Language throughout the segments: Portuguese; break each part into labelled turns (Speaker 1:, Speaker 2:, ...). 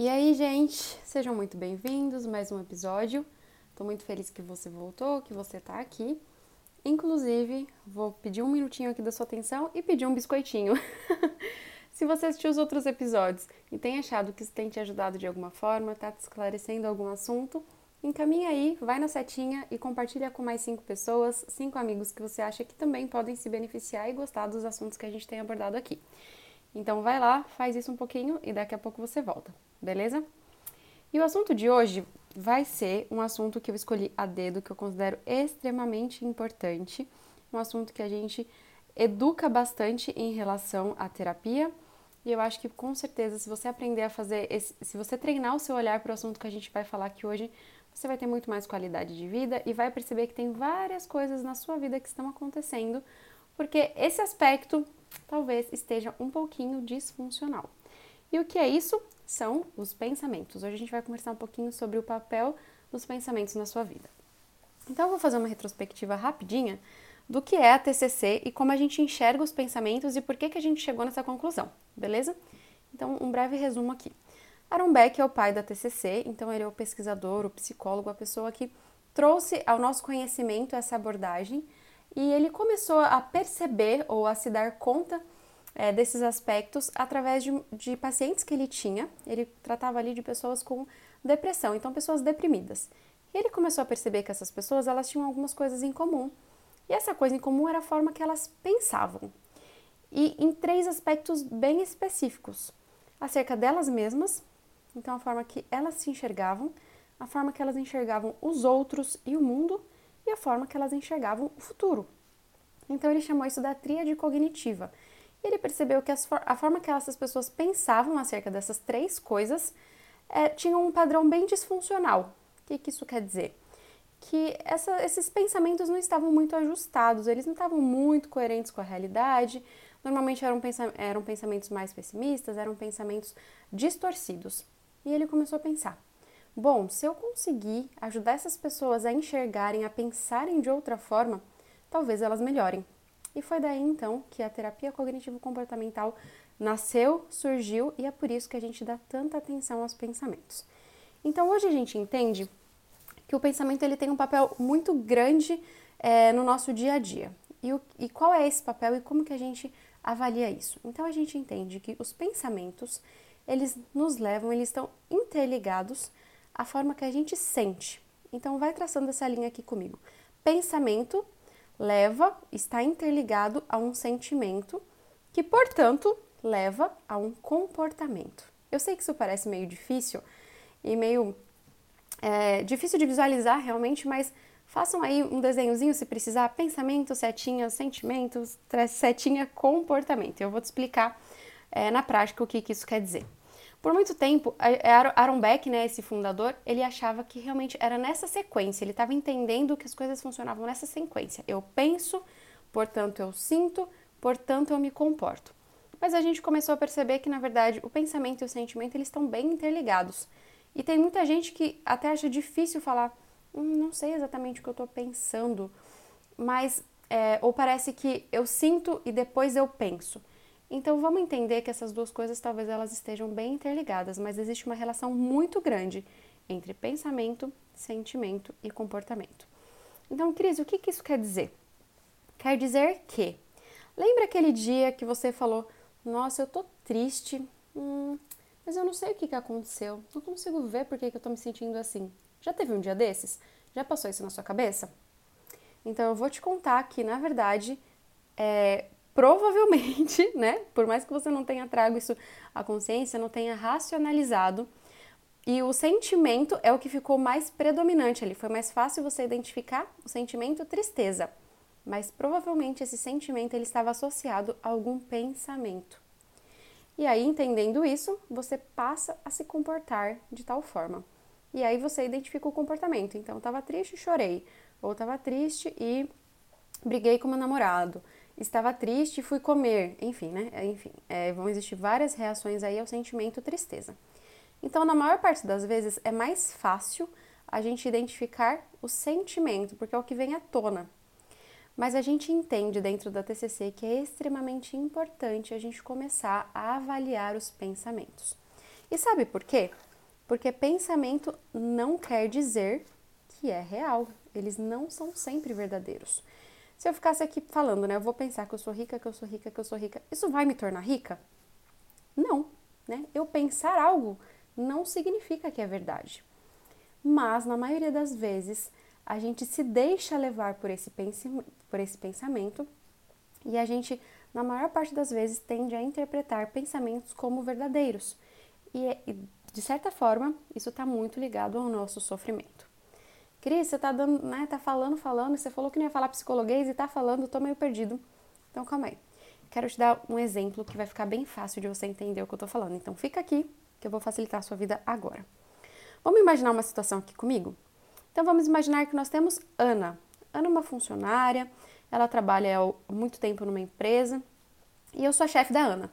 Speaker 1: E aí, gente, sejam muito bem-vindos mais um episódio. Tô muito feliz que você voltou, que você tá aqui. Inclusive, vou pedir um minutinho aqui da sua atenção e pedir um biscoitinho. Se você assistiu os outros episódios e tem achado que isso tem te ajudado de alguma forma, tá te esclarecendo algum assunto, encaminha aí, vai na setinha e compartilha com mais cinco pessoas, cinco amigos que você acha que também podem se beneficiar e gostar dos assuntos que a gente tem abordado aqui. Então vai lá, faz isso um pouquinho e daqui a pouco você volta, beleza? E o assunto de hoje vai ser um assunto que eu escolhi a dedo, que eu considero extremamente importante, um assunto que a gente educa bastante em relação à terapia. E eu acho que com certeza, se você aprender a fazer, esse, se você treinar o seu olhar para o assunto que a gente vai falar aqui hoje, você vai ter muito mais qualidade de vida e vai perceber que tem várias coisas na sua vida que estão acontecendo, porque esse aspecto talvez esteja um pouquinho disfuncional. E o que é isso? São os pensamentos. Hoje a gente vai conversar um pouquinho sobre o papel dos pensamentos na sua vida. Então eu vou fazer uma retrospectiva rapidinha do que é a TCC e como a gente enxerga os pensamentos e por que, que a gente chegou nessa conclusão, beleza? Então, um breve resumo aqui. Aaron Beck é o pai da TCC, então ele é o pesquisador, o psicólogo, a pessoa que trouxe ao nosso conhecimento essa abordagem e ele começou a perceber ou a se dar conta é, desses aspectos através de, de pacientes que ele tinha. Ele tratava ali de pessoas com depressão, então pessoas deprimidas. E ele começou a perceber que essas pessoas elas tinham algumas coisas em comum. E essa coisa em comum era a forma que elas pensavam. E em três aspectos bem específicos: acerca delas mesmas, então a forma que elas se enxergavam, a forma que elas enxergavam os outros e o mundo, e a forma que elas enxergavam o futuro. Então ele chamou isso da tríade cognitiva. E ele percebeu que a forma que essas pessoas pensavam acerca dessas três coisas é, tinha um padrão bem disfuncional. O que, que isso quer dizer? Que essa, esses pensamentos não estavam muito ajustados, eles não estavam muito coerentes com a realidade. Normalmente eram, eram pensamentos mais pessimistas, eram pensamentos distorcidos. E ele começou a pensar: Bom, se eu conseguir ajudar essas pessoas a enxergarem, a pensarem de outra forma, talvez elas melhorem. E foi daí então que a terapia cognitivo-comportamental nasceu, surgiu e é por isso que a gente dá tanta atenção aos pensamentos. Então hoje a gente entende que o pensamento ele tem um papel muito grande é, no nosso dia a dia. E, o, e qual é esse papel e como que a gente avalia isso? Então a gente entende que os pensamentos eles nos levam, eles estão interligados a forma que a gente sente. Então, vai traçando essa linha aqui comigo. Pensamento leva, está interligado a um sentimento, que, portanto, leva a um comportamento. Eu sei que isso parece meio difícil e meio é, difícil de visualizar realmente, mas façam aí um desenhozinho se precisar. Pensamento, setinha, sentimentos, setinha, comportamento. Eu vou te explicar é, na prática o que, que isso quer dizer. Por muito tempo, Aaron Beck, né, esse fundador, ele achava que realmente era nessa sequência, ele estava entendendo que as coisas funcionavam nessa sequência. Eu penso, portanto eu sinto, portanto eu me comporto. Mas a gente começou a perceber que, na verdade, o pensamento e o sentimento eles estão bem interligados. E tem muita gente que até acha difícil falar, hum, não sei exatamente o que eu estou pensando, mas é, ou parece que eu sinto e depois eu penso. Então vamos entender que essas duas coisas talvez elas estejam bem interligadas, mas existe uma relação muito grande entre pensamento, sentimento e comportamento. Então, Cris, o que, que isso quer dizer? Quer dizer que, lembra aquele dia que você falou, nossa, eu tô triste, hum, mas eu não sei o que, que aconteceu, não consigo ver por que, que eu tô me sentindo assim. Já teve um dia desses? Já passou isso na sua cabeça? Então eu vou te contar que, na verdade, é, provavelmente, né, por mais que você não tenha trago isso à consciência, não tenha racionalizado, e o sentimento é o que ficou mais predominante ali. Foi mais fácil você identificar o sentimento tristeza, mas provavelmente esse sentimento ele estava associado a algum pensamento. E aí, entendendo isso, você passa a se comportar de tal forma. E aí você identifica o comportamento. Então, estava triste e chorei, ou estava triste e briguei com meu namorado estava triste e fui comer, enfim, né? É, enfim, é, vão existir várias reações aí ao sentimento tristeza. Então, na maior parte das vezes, é mais fácil a gente identificar o sentimento, porque é o que vem à tona. Mas a gente entende dentro da TCC que é extremamente importante a gente começar a avaliar os pensamentos. E sabe por quê? Porque pensamento não quer dizer que é real. Eles não são sempre verdadeiros. Se eu ficasse aqui falando, né, eu vou pensar que eu sou rica, que eu sou rica, que eu sou rica, isso vai me tornar rica? Não, né? Eu pensar algo não significa que é verdade. Mas na maioria das vezes, a gente se deixa levar por esse, por esse pensamento e a gente, na maior parte das vezes, tende a interpretar pensamentos como verdadeiros. E, é, de certa forma, isso está muito ligado ao nosso sofrimento. Cris, você está dando, né, tá falando, falando, você falou que não ia falar psicologuês e está falando, estou meio perdido. Então, calma aí. Quero te dar um exemplo que vai ficar bem fácil de você entender o que eu estou falando. Então, fica aqui que eu vou facilitar a sua vida agora. Vamos imaginar uma situação aqui comigo? Então, vamos imaginar que nós temos Ana. Ana é uma funcionária, ela trabalha há muito tempo numa empresa e eu sou a chefe da Ana.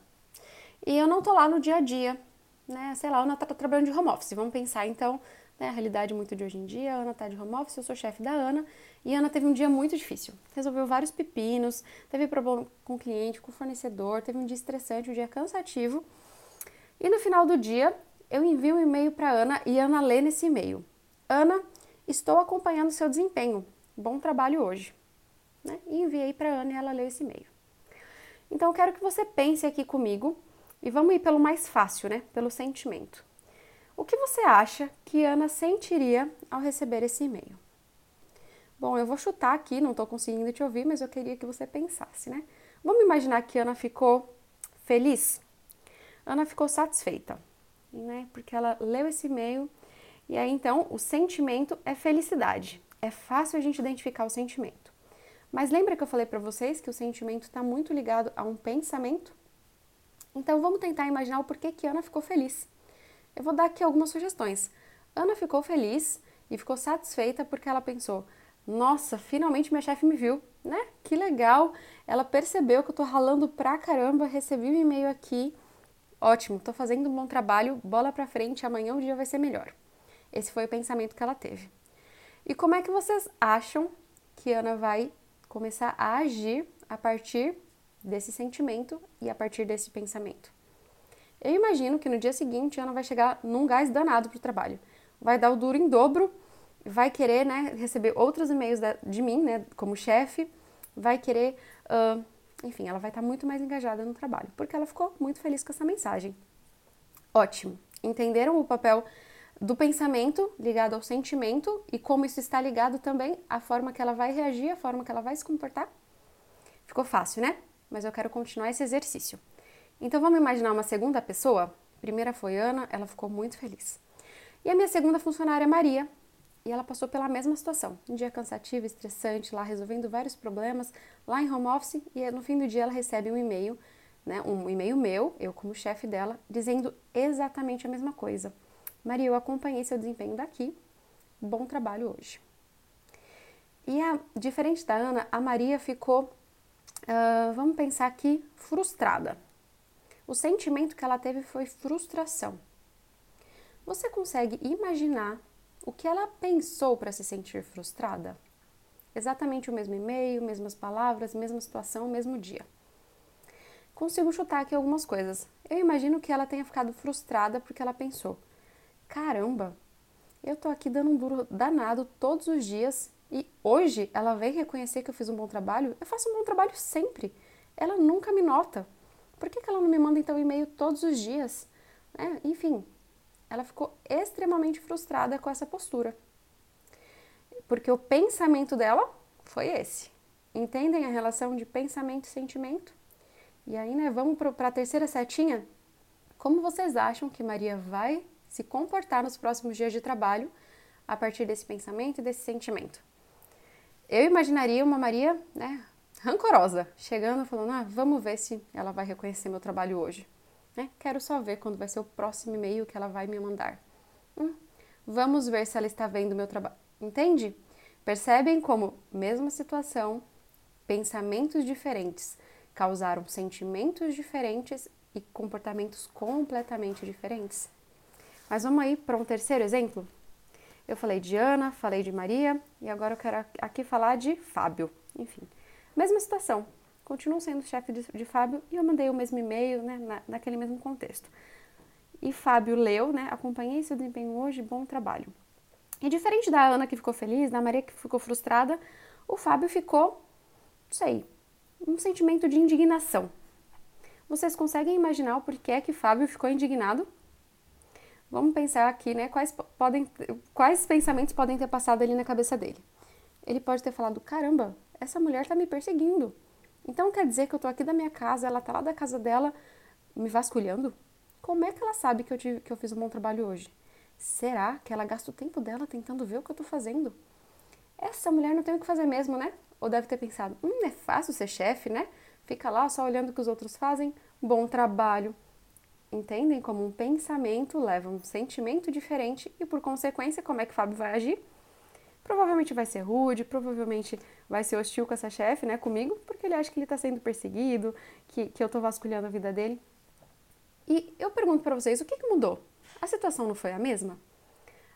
Speaker 1: E eu não tô lá no dia a dia, né? Sei lá, Ana tá trabalhando de home office. Vamos pensar então, né, a realidade muito de hoje em dia, a Ana tá de home office, eu sou chefe da Ana e a Ana teve um dia muito difícil. Resolveu vários pepinos, teve problema com o cliente, com o fornecedor, teve um dia estressante, um dia cansativo. E no final do dia, eu envio um e-mail para Ana e Ana lê nesse e-mail. Ana, estou acompanhando seu desempenho. Bom trabalho hoje né? E enviei para a Ana e ela leu esse e-mail. Então, eu quero que você pense aqui comigo e vamos ir pelo mais fácil, né? Pelo sentimento. O que você acha que Ana sentiria ao receber esse e-mail? Bom, eu vou chutar aqui, não estou conseguindo te ouvir, mas eu queria que você pensasse, né? Vamos imaginar que Ana ficou feliz? Ana ficou satisfeita, né? Porque ela leu esse e-mail e aí então o sentimento é felicidade. É fácil a gente identificar o sentimento. Mas lembra que eu falei para vocês que o sentimento está muito ligado a um pensamento? Então vamos tentar imaginar o porquê que Ana ficou feliz. Eu vou dar aqui algumas sugestões. Ana ficou feliz e ficou satisfeita porque ela pensou: nossa, finalmente minha chefe me viu, né? Que legal! Ela percebeu que eu tô ralando pra caramba, recebi um e-mail aqui. Ótimo, tô fazendo um bom trabalho, bola pra frente, amanhã o dia vai ser melhor. Esse foi o pensamento que ela teve. E como é que vocês acham que Ana vai começar a agir a partir desse sentimento e a partir desse pensamento. Eu imagino que no dia seguinte Ana vai chegar num gás danado para o trabalho. Vai dar o duro em dobro, vai querer né, receber outros e-mails de mim, né, como chefe, vai querer, uh, enfim, ela vai estar tá muito mais engajada no trabalho, porque ela ficou muito feliz com essa mensagem. Ótimo! Entenderam o papel do pensamento ligado ao sentimento e como isso está ligado também à forma que ela vai reagir, à forma que ela vai se comportar. Ficou fácil, né? Mas eu quero continuar esse exercício. Então vamos imaginar uma segunda pessoa? A primeira foi Ana, ela ficou muito feliz. E a minha segunda funcionária é Maria, e ela passou pela mesma situação. Um dia cansativo, estressante, lá resolvendo vários problemas, lá em home office, e no fim do dia ela recebe um e-mail, né, um e-mail meu, eu como chefe dela, dizendo exatamente a mesma coisa. Maria, eu acompanhei seu desempenho daqui. Bom trabalho hoje. E a, diferente da Ana, a Maria ficou, uh, vamos pensar aqui, frustrada. O sentimento que ela teve foi frustração. Você consegue imaginar o que ela pensou para se sentir frustrada? Exatamente o mesmo e-mail, mesmas palavras, mesma situação, mesmo dia. Consigo chutar aqui algumas coisas. Eu imagino que ela tenha ficado frustrada porque ela pensou: caramba, eu tô aqui dando um duro danado todos os dias e hoje ela vem reconhecer que eu fiz um bom trabalho. Eu faço um bom trabalho sempre. Ela nunca me nota. Por que, que ela não me manda então e-mail todos os dias? É, enfim, ela ficou extremamente frustrada com essa postura. Porque o pensamento dela foi esse. Entendem a relação de pensamento e sentimento? E aí, né, vamos para a terceira setinha? Como vocês acham que Maria vai se comportar nos próximos dias de trabalho a partir desse pensamento e desse sentimento. Eu imaginaria uma Maria, né, rancorosa, chegando falando: ah, vamos ver se ela vai reconhecer meu trabalho hoje. Né? Quero só ver quando vai ser o próximo e-mail que ela vai me mandar. Hum, vamos ver se ela está vendo meu trabalho. Entende? Percebem como, mesma situação, pensamentos diferentes causaram sentimentos diferentes e comportamentos completamente diferentes? Mas vamos aí para um terceiro exemplo? Eu falei de Ana, falei de Maria e agora eu quero aqui falar de Fábio. Enfim, mesma situação. Continuo sendo chefe de, de, Fábio e eu mandei o mesmo e-mail né, na, naquele mesmo contexto. E Fábio leu, né? Acompanhei seu desempenho hoje, bom trabalho. E diferente da Ana que ficou feliz, da Maria que ficou frustrada, o Fábio ficou, não sei, um sentimento de indignação. Vocês conseguem imaginar o porquê que Fábio ficou indignado? Vamos pensar aqui, né? Quais, podem, quais pensamentos podem ter passado ali na cabeça dele? Ele pode ter falado: caramba, essa mulher tá me perseguindo. Então quer dizer que eu tô aqui da minha casa, ela tá lá da casa dela me vasculhando? Como é que ela sabe que eu, tive, que eu fiz um bom trabalho hoje? Será que ela gasta o tempo dela tentando ver o que eu tô fazendo? Essa mulher não tem o que fazer mesmo, né? Ou deve ter pensado: hum, é fácil ser chefe, né? Fica lá só olhando o que os outros fazem. Bom trabalho. Entendem como um pensamento leva um sentimento diferente e, por consequência, como é que o Fábio vai agir? Provavelmente vai ser rude, provavelmente vai ser hostil com essa chefe, né, comigo, porque ele acha que ele está sendo perseguido, que, que eu estou vasculhando a vida dele. E eu pergunto para vocês, o que, que mudou? A situação não foi a mesma?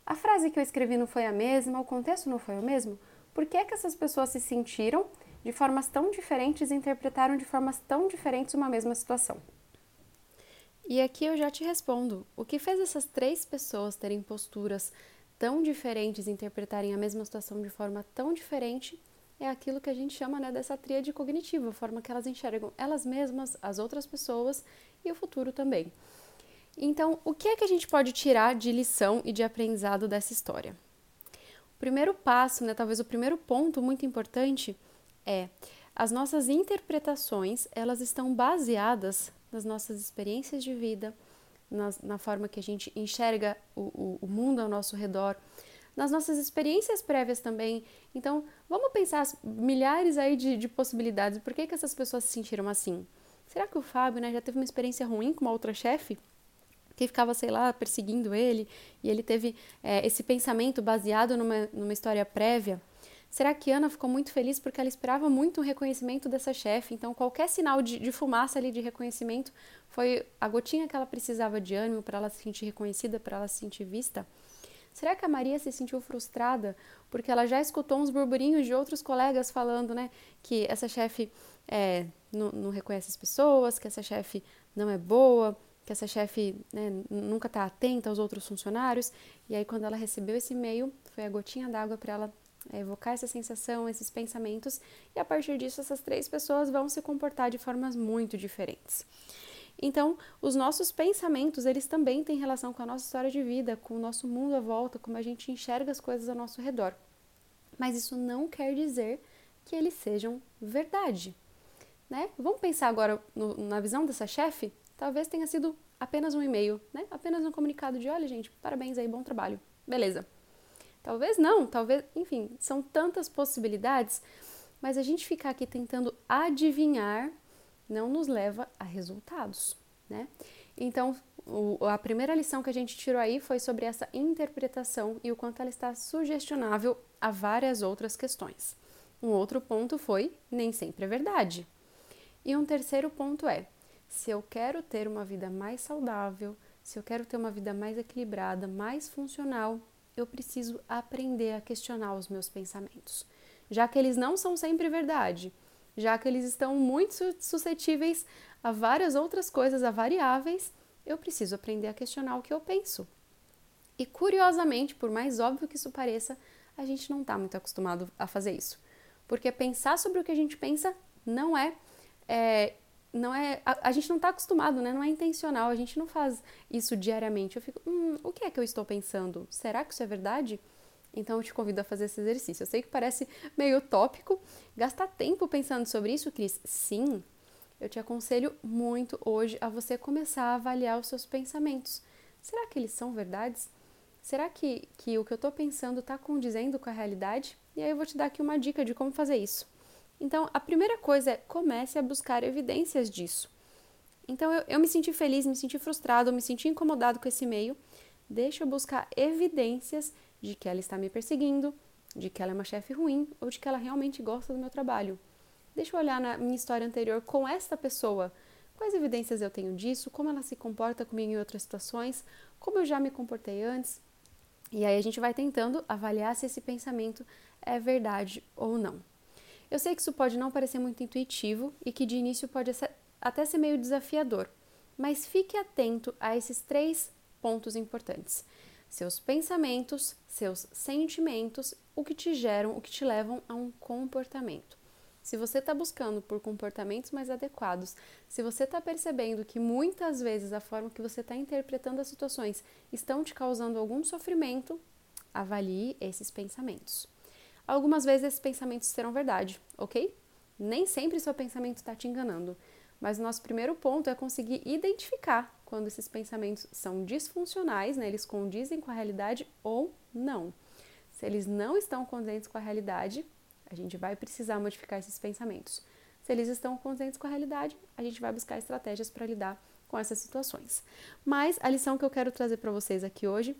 Speaker 1: A frase que eu escrevi não foi a mesma? O contexto não foi o mesmo? Por que, que essas pessoas se sentiram de formas tão diferentes e interpretaram de formas tão diferentes uma mesma situação. E aqui eu já te respondo: o que fez essas três pessoas terem posturas tão diferentes interpretarem a mesma situação de forma tão diferente é aquilo que a gente chama né, dessa tríade cognitiva, a forma que elas enxergam elas mesmas, as outras pessoas e o futuro também. Então, o que é que a gente pode tirar de lição e de aprendizado dessa história? O primeiro passo, né, talvez o primeiro ponto muito importante é as nossas interpretações elas estão baseadas nas nossas experiências de vida, na, na forma que a gente enxerga o, o, o mundo ao nosso redor, nas nossas experiências prévias também. Então, vamos pensar milhares aí de, de possibilidades. Por que, que essas pessoas se sentiram assim? Será que o Fábio né, já teve uma experiência ruim com uma outra chefe? Que ficava, sei lá, perseguindo ele e ele teve é, esse pensamento baseado numa, numa história prévia? Será que Ana ficou muito feliz porque ela esperava muito o reconhecimento dessa chefe? Então, qualquer sinal de, de, fumaça ali de reconhecimento foi a gotinha que ela precisava de ânimo para ela se sentir reconhecida, para ela se sentir vista? Será que a Maria se sentiu frustrada porque ela já escutou uns burburinhos de outros colegas falando, né, que essa chefe é, não, não, reconhece as pessoas, que essa chefe não é boa, que essa chefe né, nunca está atenta aos outros funcionários? E aí, quando ela recebeu esse e-mail, foi a gotinha d'água para ela é evocar essa sensação, esses pensamentos, e a partir disso essas três pessoas vão se comportar de formas muito diferentes. Então, os nossos pensamentos, eles também têm relação com a nossa história de vida, com o nosso mundo à volta, como a gente enxerga as coisas ao nosso redor. Mas isso não quer dizer que eles sejam verdade. Né? Vamos pensar agora no, na visão dessa chefe? Talvez tenha sido apenas um e-mail, né? apenas um comunicado de: olha, gente, parabéns aí, bom trabalho. Beleza. Talvez não, talvez, enfim, são tantas possibilidades, mas a gente ficar aqui tentando adivinhar não nos leva a resultados, né? Então, o, a primeira lição que a gente tirou aí foi sobre essa interpretação e o quanto ela está sugestionável a várias outras questões. Um outro ponto foi nem sempre é verdade. E um terceiro ponto é: se eu quero ter uma vida mais saudável, se eu quero ter uma vida mais equilibrada, mais funcional, eu preciso aprender a questionar os meus pensamentos, já que eles não são sempre verdade, já que eles estão muito suscetíveis a várias outras coisas, a variáveis, eu preciso aprender a questionar o que eu penso. E curiosamente, por mais óbvio que isso pareça, a gente não está muito acostumado a fazer isso. Porque pensar sobre o que a gente pensa não é, é não é a, a gente não está acostumado, né? Não é intencional, a gente não faz isso diariamente. Eu fico, hum, o que é que eu estou pensando? Será que isso é verdade? Então eu te convido a fazer esse exercício. Eu sei que parece meio utópico, gastar tempo pensando sobre isso, Cris. Sim, eu te aconselho muito hoje a você começar a avaliar os seus pensamentos. Será que eles são verdades? Será que, que o que eu estou pensando está condizendo com a realidade? E aí eu vou te dar aqui uma dica de como fazer isso. Então, a primeira coisa é comece a buscar evidências disso. Então, eu, eu me senti feliz, me senti frustrado, me senti incomodado com esse e-mail. Deixa eu buscar evidências de que ela está me perseguindo, de que ela é uma chefe ruim ou de que ela realmente gosta do meu trabalho. Deixa eu olhar na minha história anterior com esta pessoa. Quais evidências eu tenho disso? Como ela se comporta comigo em outras situações? Como eu já me comportei antes? E aí a gente vai tentando avaliar se esse pensamento é verdade ou não. Eu sei que isso pode não parecer muito intuitivo e que de início pode até ser meio desafiador, Mas fique atento a esses três pontos importantes: seus pensamentos, seus sentimentos, o que te geram, o que te levam a um comportamento. Se você está buscando por comportamentos mais adequados, se você está percebendo que muitas vezes a forma que você está interpretando as situações estão te causando algum sofrimento, avalie esses pensamentos. Algumas vezes esses pensamentos serão verdade, ok? Nem sempre seu pensamento está te enganando, mas o nosso primeiro ponto é conseguir identificar quando esses pensamentos são disfuncionais, né, eles condizem com a realidade ou não. Se eles não estão condizentes com a realidade, a gente vai precisar modificar esses pensamentos. Se eles estão condizentes com a realidade, a gente vai buscar estratégias para lidar com essas situações. Mas a lição que eu quero trazer para vocês aqui hoje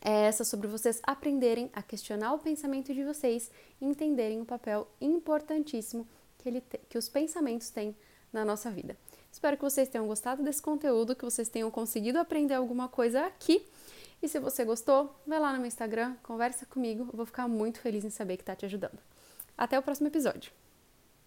Speaker 1: é essa sobre vocês aprenderem a questionar o pensamento de vocês e entenderem o papel importantíssimo que, ele te, que os pensamentos têm na nossa vida. Espero que vocês tenham gostado desse conteúdo, que vocês tenham conseguido aprender alguma coisa aqui. E se você gostou, vai lá no meu Instagram, conversa comigo, eu vou ficar muito feliz em saber que está te ajudando. Até o próximo episódio.